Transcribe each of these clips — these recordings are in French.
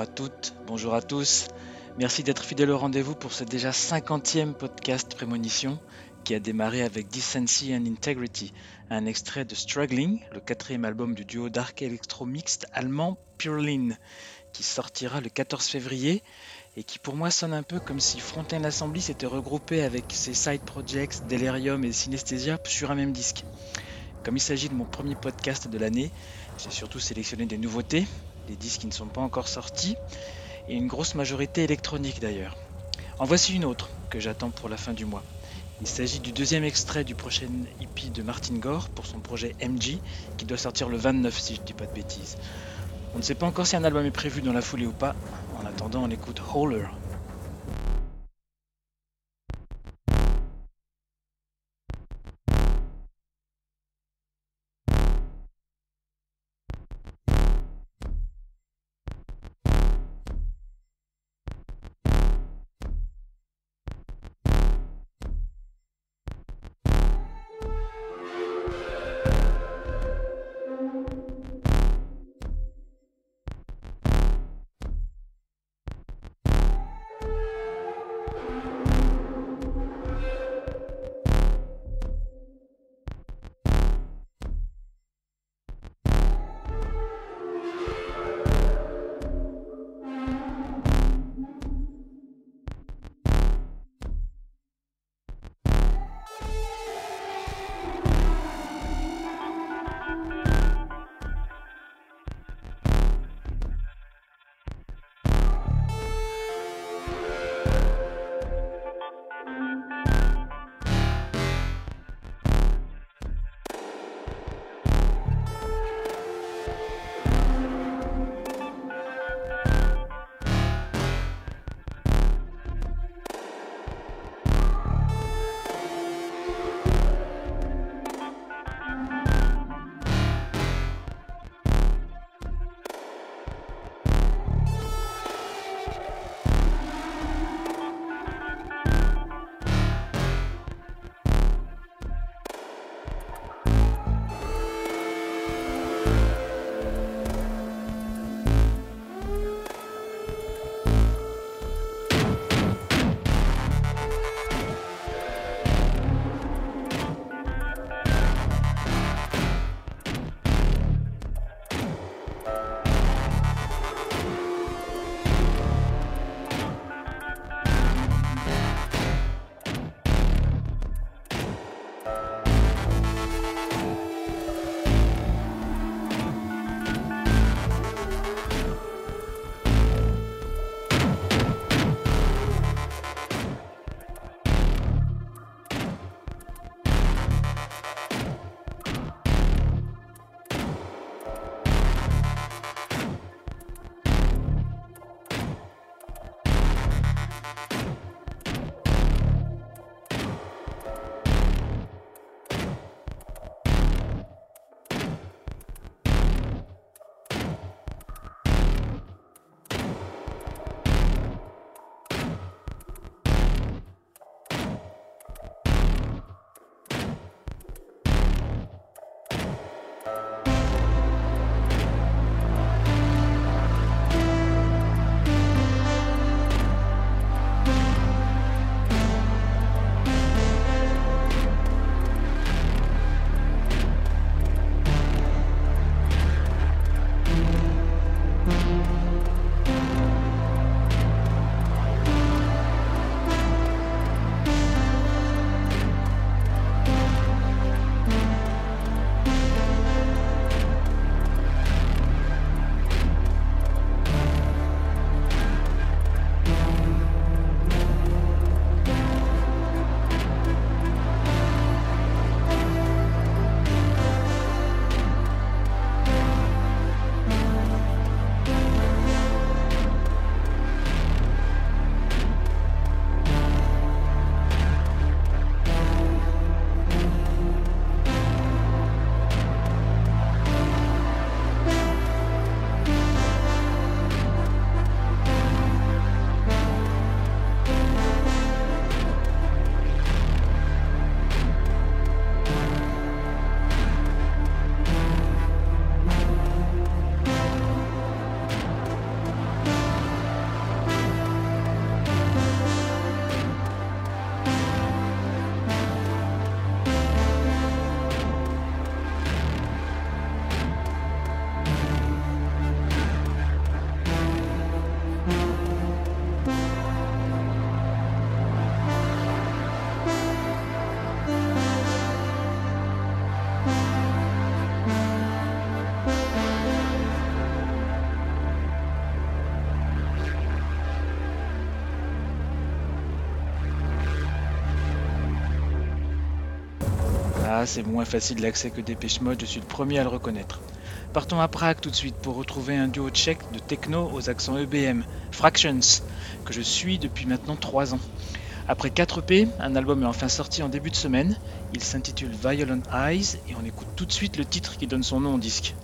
Bonjour à toutes, bonjour à tous. Merci d'être fidèles au rendez-vous pour ce déjà 50e podcast Prémonition qui a démarré avec Decency and Integrity, un extrait de Struggling, le quatrième album du duo dark electro mixte allemand Purlin, qui sortira le 14 février et qui pour moi sonne un peu comme si Frontend Assembly s'était regroupé avec ses side projects Delirium et Synesthesia sur un même disque. Comme il s'agit de mon premier podcast de l'année, j'ai surtout sélectionné des nouveautés, des disques qui ne sont pas encore sortis, et une grosse majorité électronique d'ailleurs. En voici une autre que j'attends pour la fin du mois. Il s'agit du deuxième extrait du prochain EP de Martin Gore pour son projet MG, qui doit sortir le 29 si je ne dis pas de bêtises. On ne sait pas encore si un album est prévu dans la foulée ou pas. En attendant, on écoute Hauler C'est moins facile d'accès que Dépêche Mode, je suis le premier à le reconnaître. Partons à Prague tout de suite pour retrouver un duo tchèque de techno aux accents EBM, Fractions, que je suis depuis maintenant 3 ans. Après 4 P, un album est enfin sorti en début de semaine. Il s'intitule Violent Eyes et on écoute tout de suite le titre qui donne son nom au disque.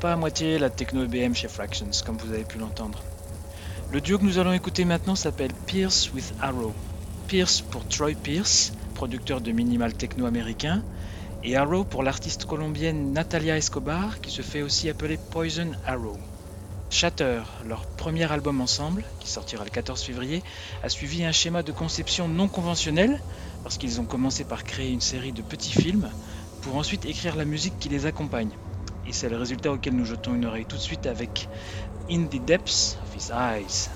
Pas à moitié la techno EBM chez Fractions, comme vous avez pu l'entendre. Le duo que nous allons écouter maintenant s'appelle Pierce with Arrow. Pierce pour Troy Pierce, producteur de minimal techno américain, et Arrow pour l'artiste colombienne Natalia Escobar, qui se fait aussi appeler Poison Arrow. Shatter, leur premier album ensemble, qui sortira le 14 février, a suivi un schéma de conception non conventionnel, parce qu'ils ont commencé par créer une série de petits films, pour ensuite écrire la musique qui les accompagne. Et c'est le résultat auquel nous jetons une oreille tout de suite avec In the Depths of His Eyes.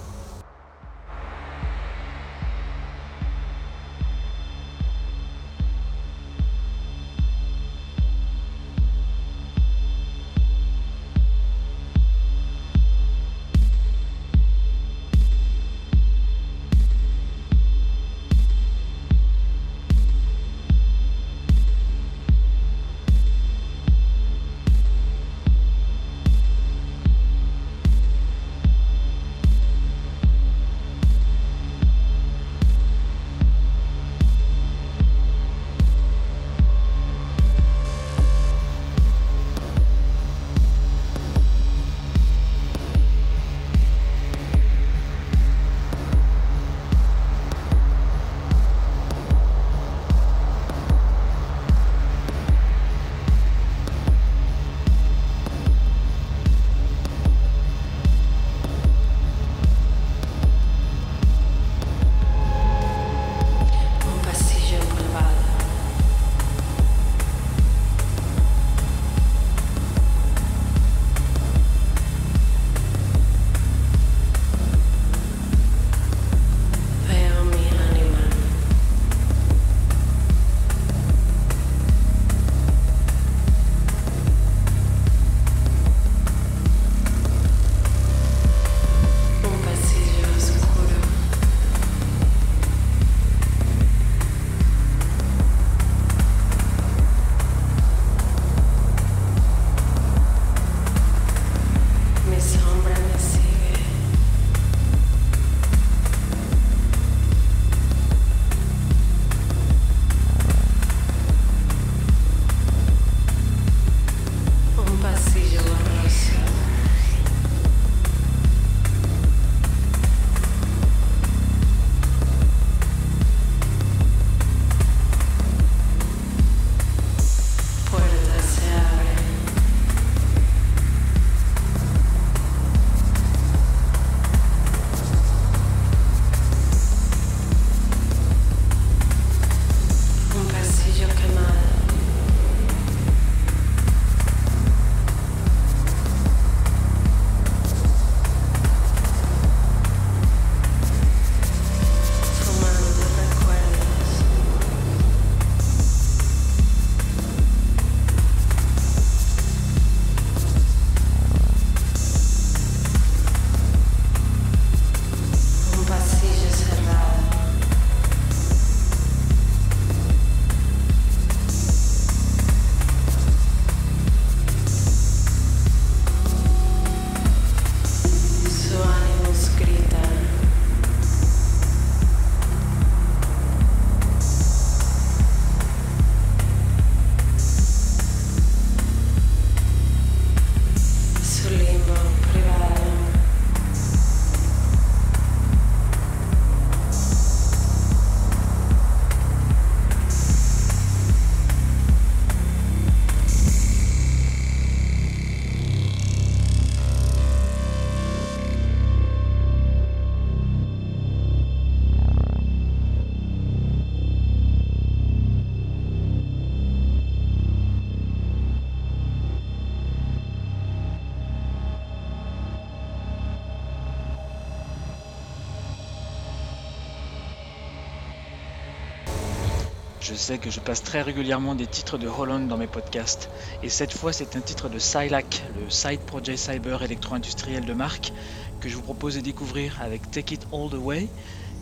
Je sais que je passe très régulièrement des titres de Holland dans mes podcasts, et cette fois c'est un titre de Silac, le Side Project Cyber électro-industriel de marque, que je vous propose de découvrir avec Take It All The Way,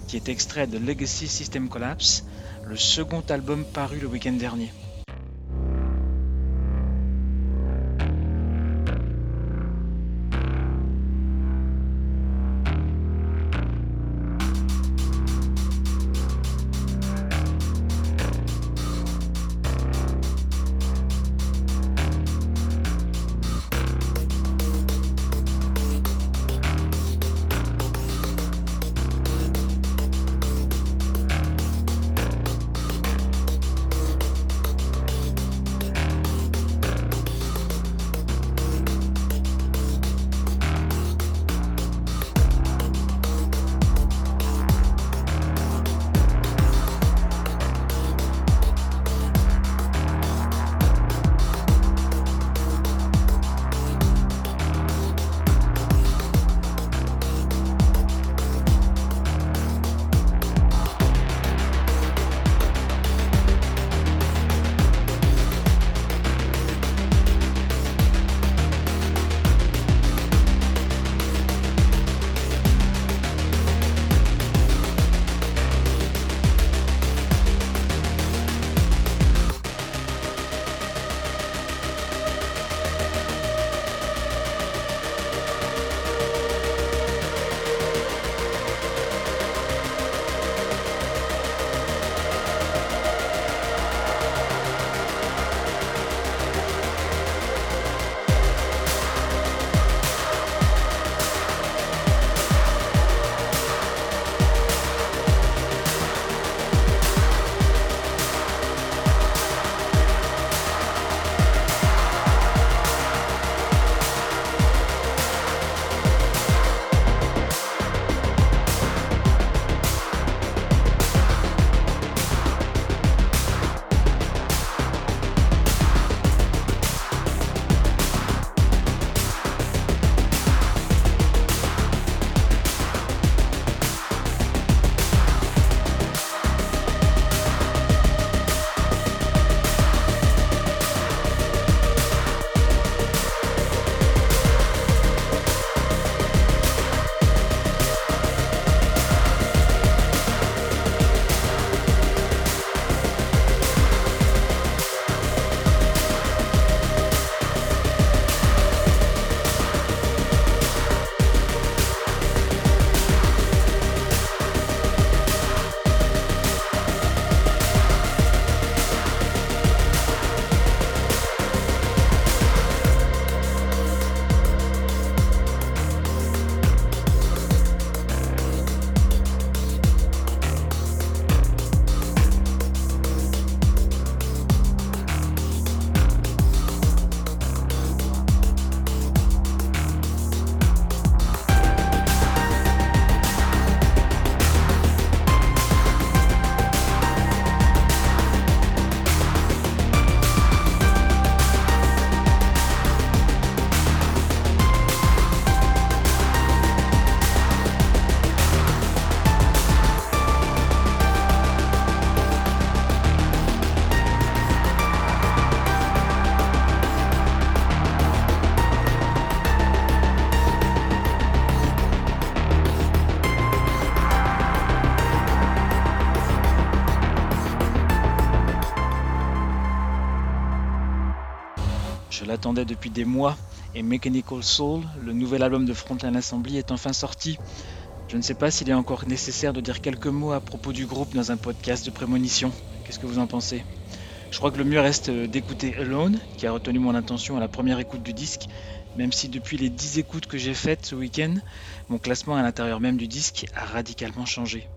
qui est extrait de Legacy System Collapse, le second album paru le week-end dernier. Je l'attendais depuis des mois et Mechanical Soul, le nouvel album de Frontline Assembly, est enfin sorti. Je ne sais pas s'il est encore nécessaire de dire quelques mots à propos du groupe dans un podcast de prémonition. Qu'est-ce que vous en pensez? Je crois que le mieux reste d'écouter Alone, qui a retenu mon attention à la première écoute du disque, même si depuis les 10 écoutes que j'ai faites ce week-end, mon classement à l'intérieur même du disque a radicalement changé.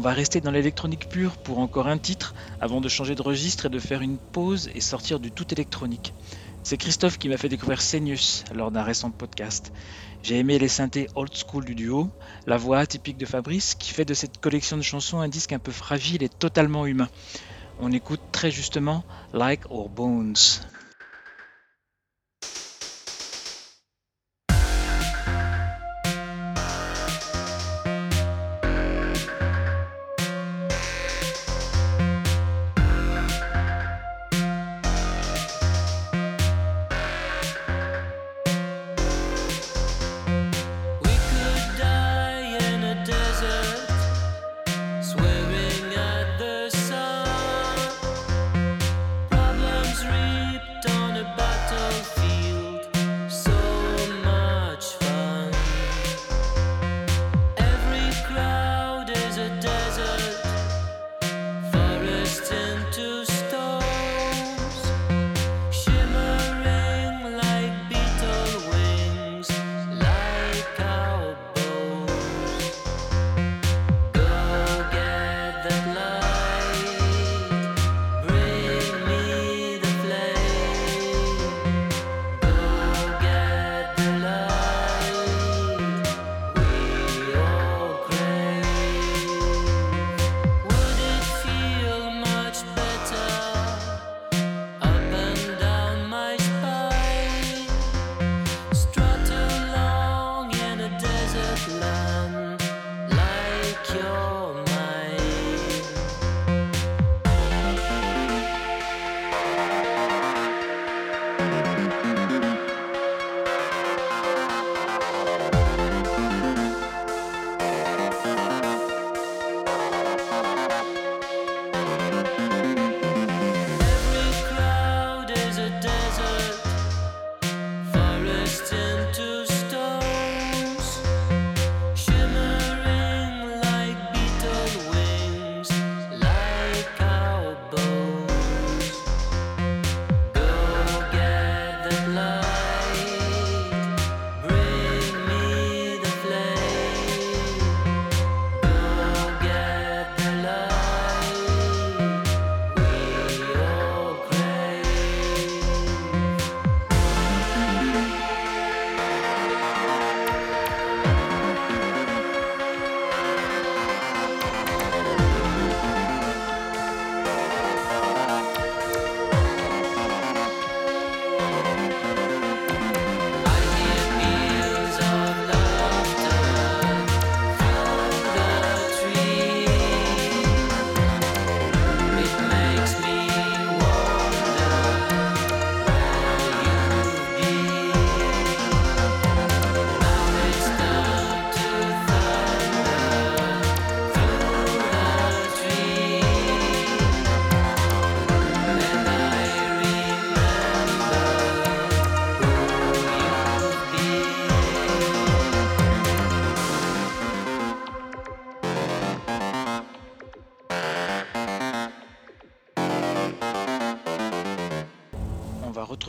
On va rester dans l'électronique pure pour encore un titre avant de changer de registre et de faire une pause et sortir du tout électronique. C'est Christophe qui m'a fait découvrir Senius lors d'un récent podcast. J'ai aimé les synthés old school du duo, la voix atypique de Fabrice qui fait de cette collection de chansons un disque un peu fragile et totalement humain. On écoute très justement Like Our Bones.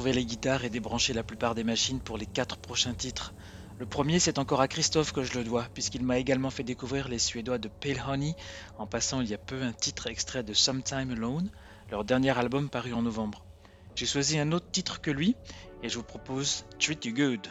Les guitares et débrancher la plupart des machines pour les quatre prochains titres. Le premier, c'est encore à Christophe que je le dois, puisqu'il m'a également fait découvrir les Suédois de Pale Honey, en passant il y a peu un titre extrait de Sometime Alone, leur dernier album paru en novembre. J'ai choisi un autre titre que lui, et je vous propose Treat You Good.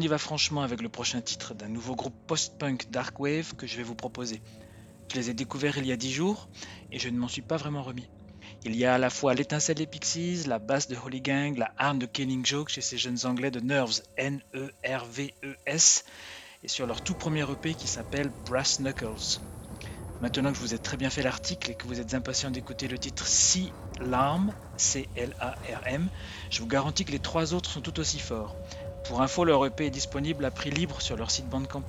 Y va franchement avec le prochain titre d'un nouveau groupe post-punk Dark Wave que je vais vous proposer. Je les ai découverts il y a 10 jours et je ne m'en suis pas vraiment remis. Il y a à la fois l'étincelle des Pixies, la basse de Holy Gang, la harne de Killing Joke chez ces jeunes anglais de Nerves, N-E-R-V-E-S, et sur leur tout premier EP qui s'appelle Brass Knuckles. Maintenant que vous ai très bien fait l'article et que vous êtes impatient d'écouter le titre Sea Larm, C-L-A-R-M, je vous garantis que les trois autres sont tout aussi forts. Pour info, leur EP est disponible à prix libre sur leur site Bandcamp.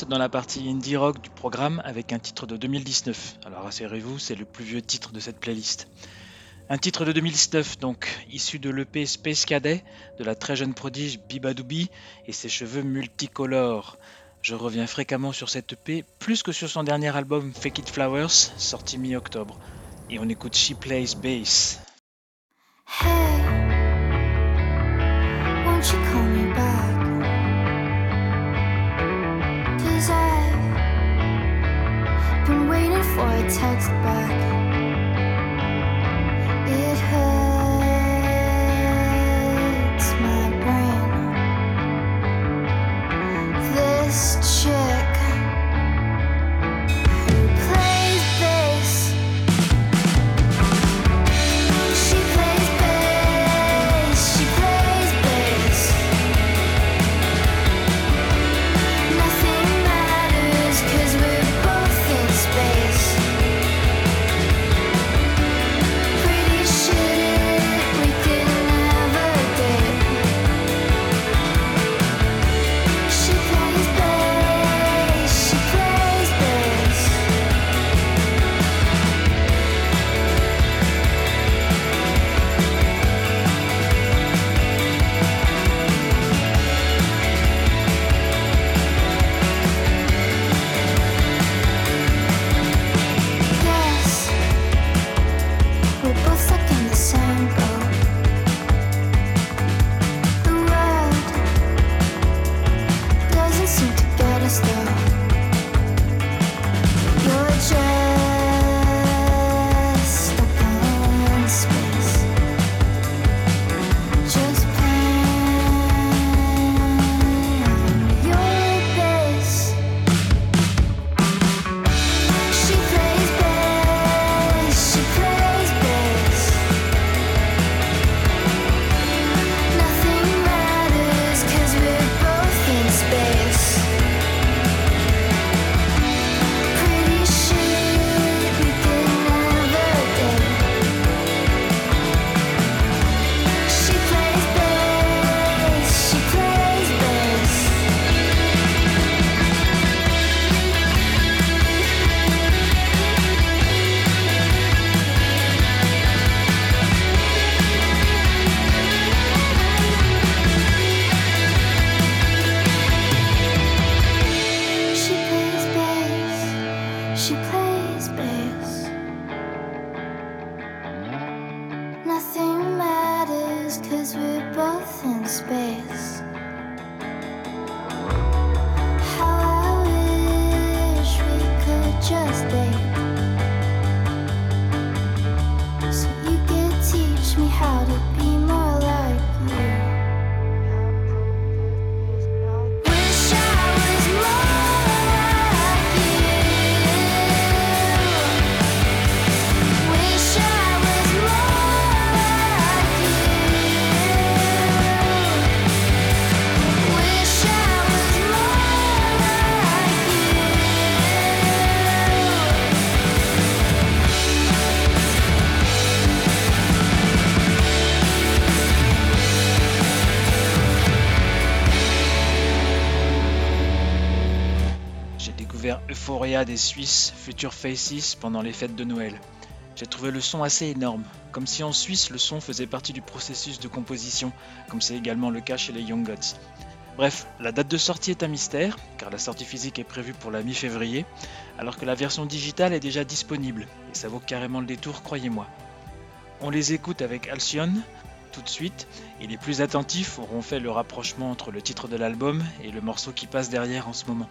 Dans la partie indie rock du programme avec un titre de 2019. Alors rassurez-vous, c'est le plus vieux titre de cette playlist. Un titre de 2019 donc, issu de l'EP Space Cadet de la très jeune prodige Bibadoubi et ses cheveux multicolores. Je reviens fréquemment sur cette EP, plus que sur son dernier album Fake It Flowers, sorti mi-octobre. Et on écoute She Plays Bass. Suisses Future Faces pendant les fêtes de Noël. J'ai trouvé le son assez énorme, comme si en Suisse le son faisait partie du processus de composition, comme c'est également le cas chez les Young Gods. Bref, la date de sortie est un mystère, car la sortie physique est prévue pour la mi-février, alors que la version digitale est déjà disponible, et ça vaut carrément le détour, croyez-moi. On les écoute avec Alcyon, tout de suite, et les plus attentifs auront fait le rapprochement entre le titre de l'album et le morceau qui passe derrière en ce moment.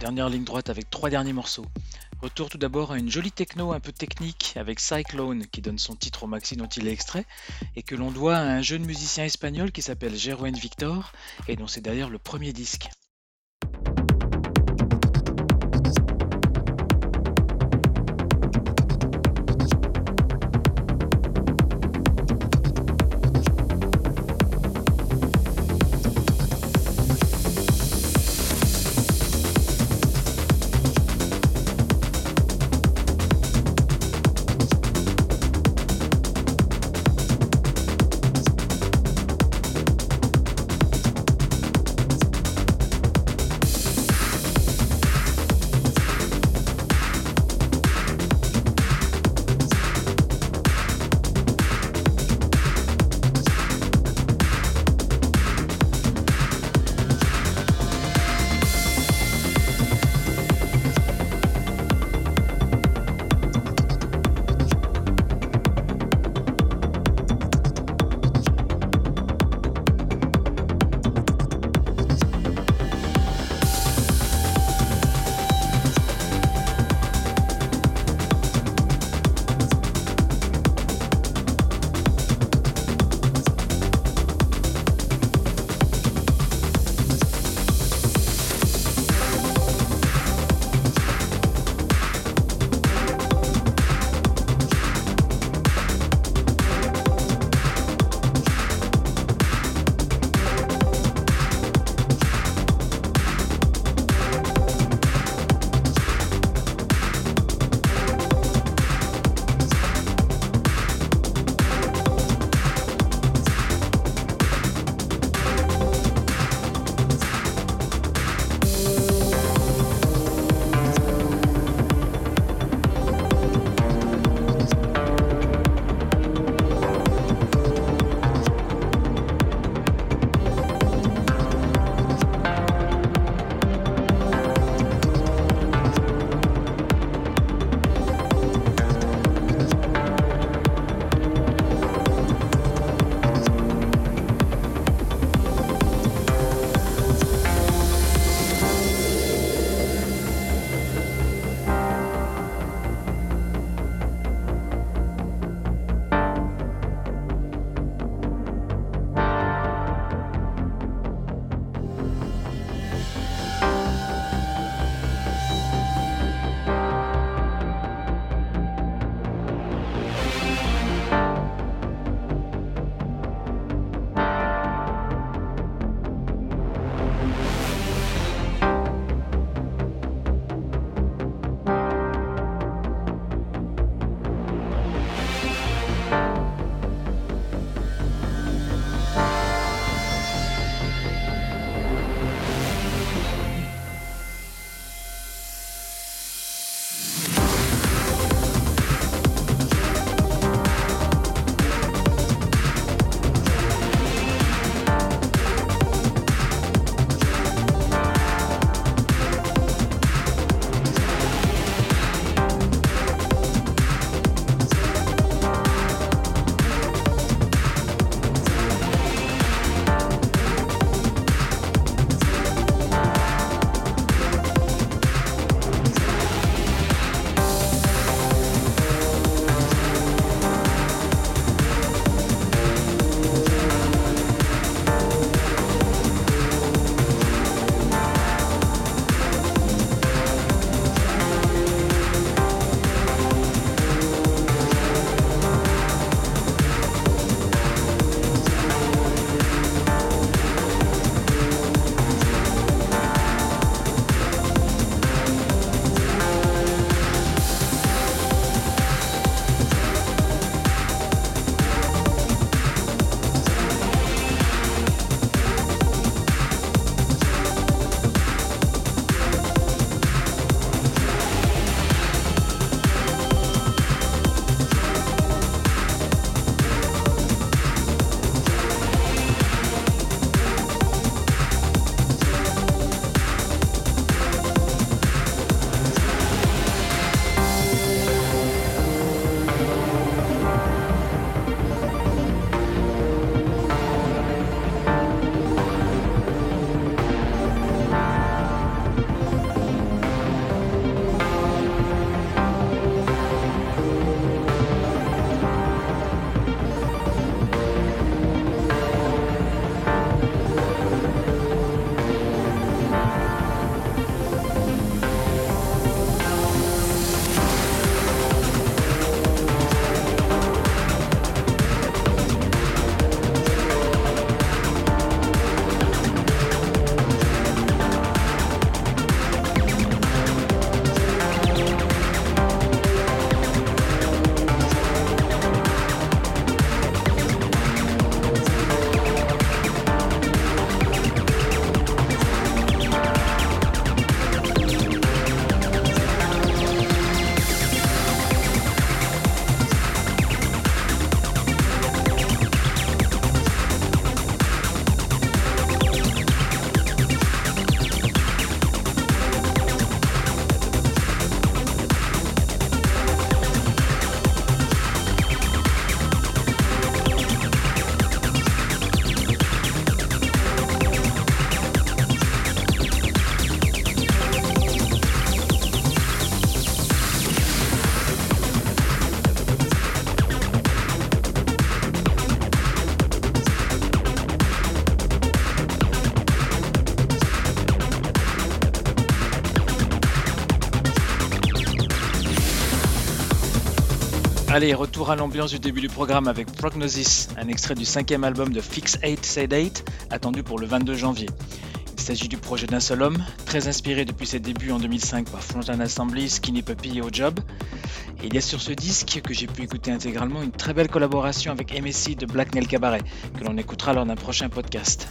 Dernière ligne droite avec trois derniers morceaux. Retour tout d'abord à une jolie techno un peu technique avec Cyclone qui donne son titre au maxi dont il est extrait et que l'on doit à un jeune musicien espagnol qui s'appelle Jeroen Victor et dont c'est d'ailleurs le premier disque. Allez, retour à l'ambiance du début du programme avec Prognosis, un extrait du cinquième album de Fix 8 Said 8, attendu pour le 22 janvier. Il s'agit du projet d'un seul homme, très inspiré depuis ses débuts en 2005 par Frontline Assembly, Skinny Puppy et O-Job. Et il y a sur ce disque, que j'ai pu écouter intégralement, une très belle collaboration avec MSC de Black Nail Cabaret, que l'on écoutera lors d'un prochain podcast.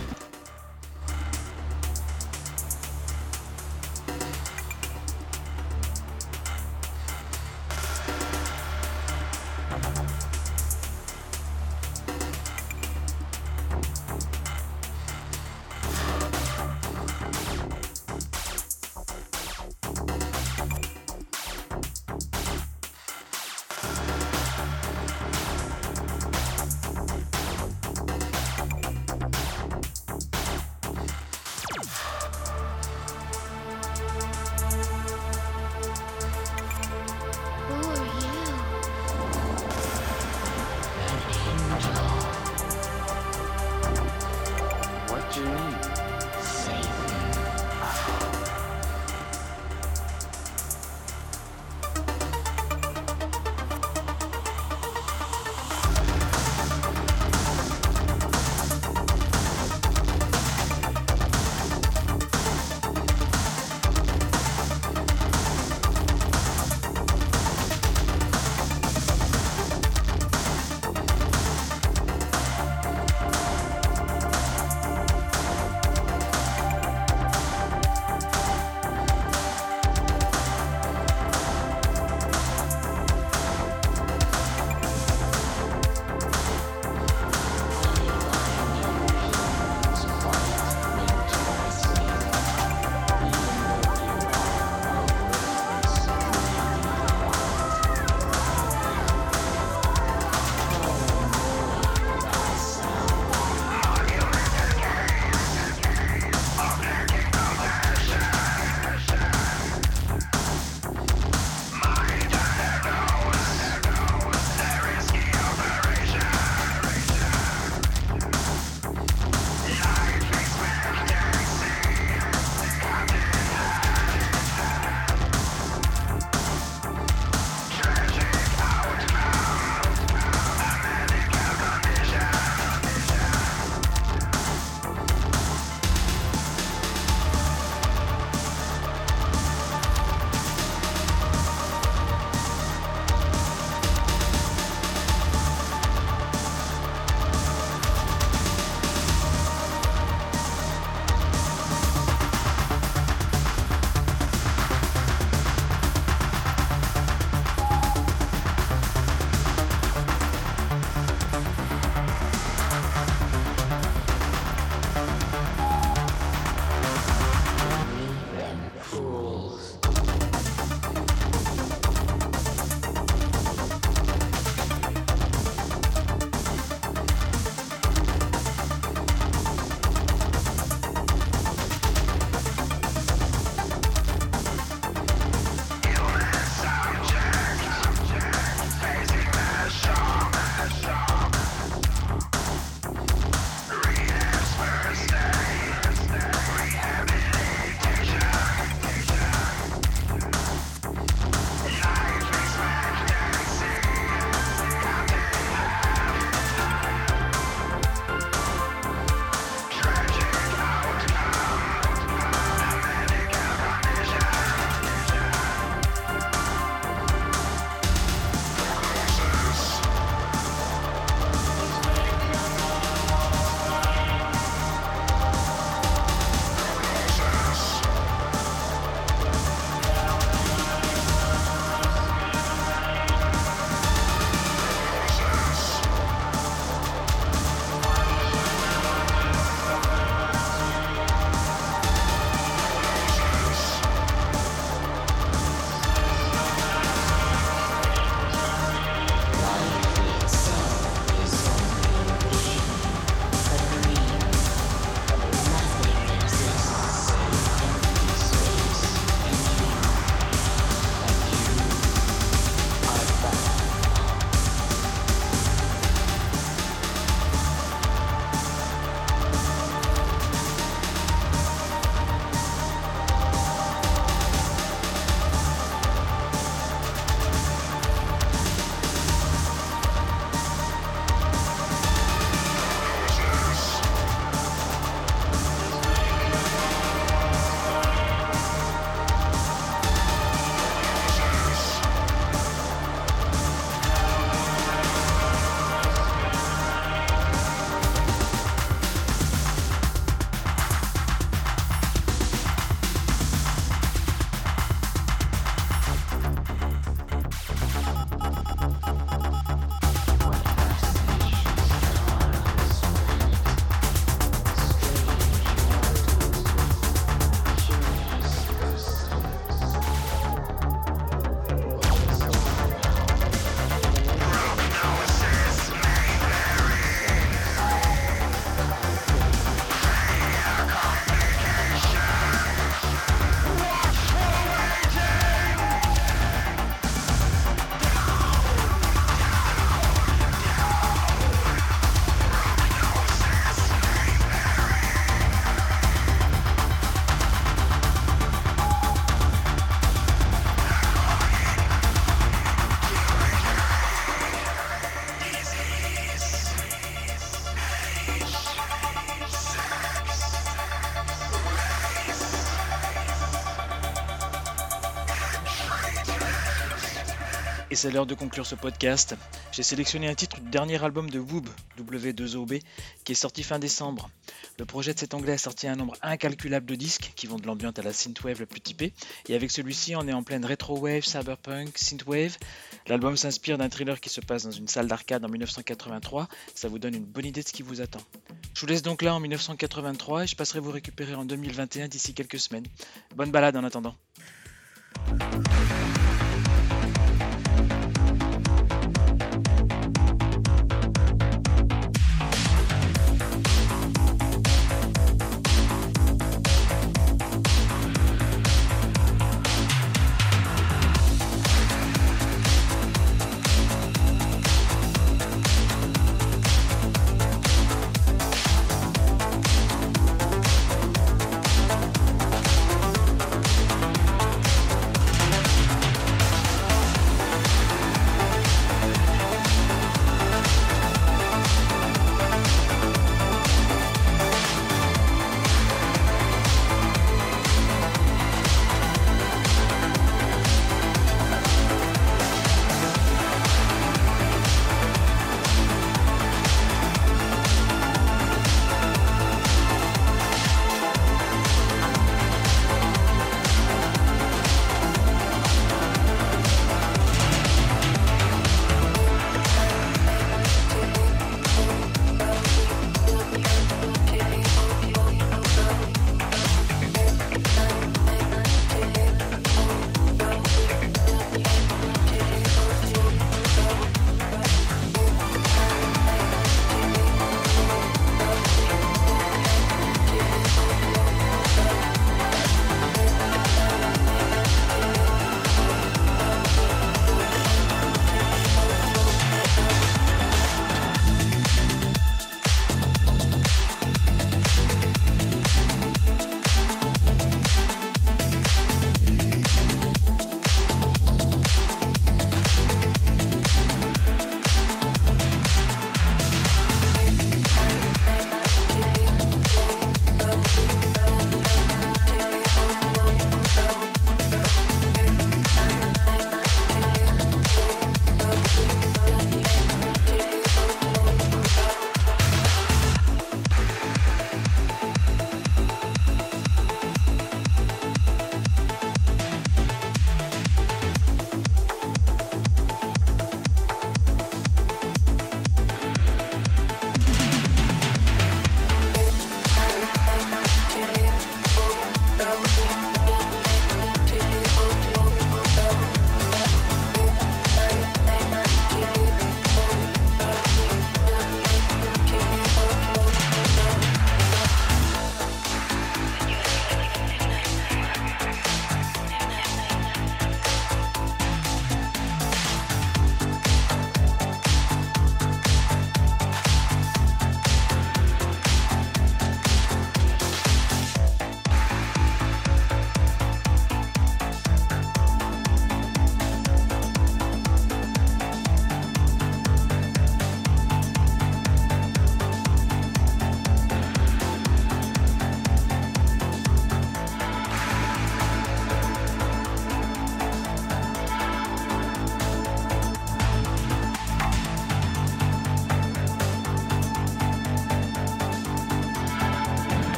C'est l'heure de conclure ce podcast. J'ai sélectionné un titre du dernier album de Woob, W2OB, qui est sorti fin décembre. Le projet de cet anglais a sorti un nombre incalculable de disques qui vont de l'ambiance à la synthwave le plus typée. Et avec celui-ci, on est en pleine retro-wave, cyberpunk, synthwave. L'album s'inspire d'un thriller qui se passe dans une salle d'arcade en 1983. Ça vous donne une bonne idée de ce qui vous attend. Je vous laisse donc là en 1983 et je passerai vous récupérer en 2021 d'ici quelques semaines. Bonne balade en attendant.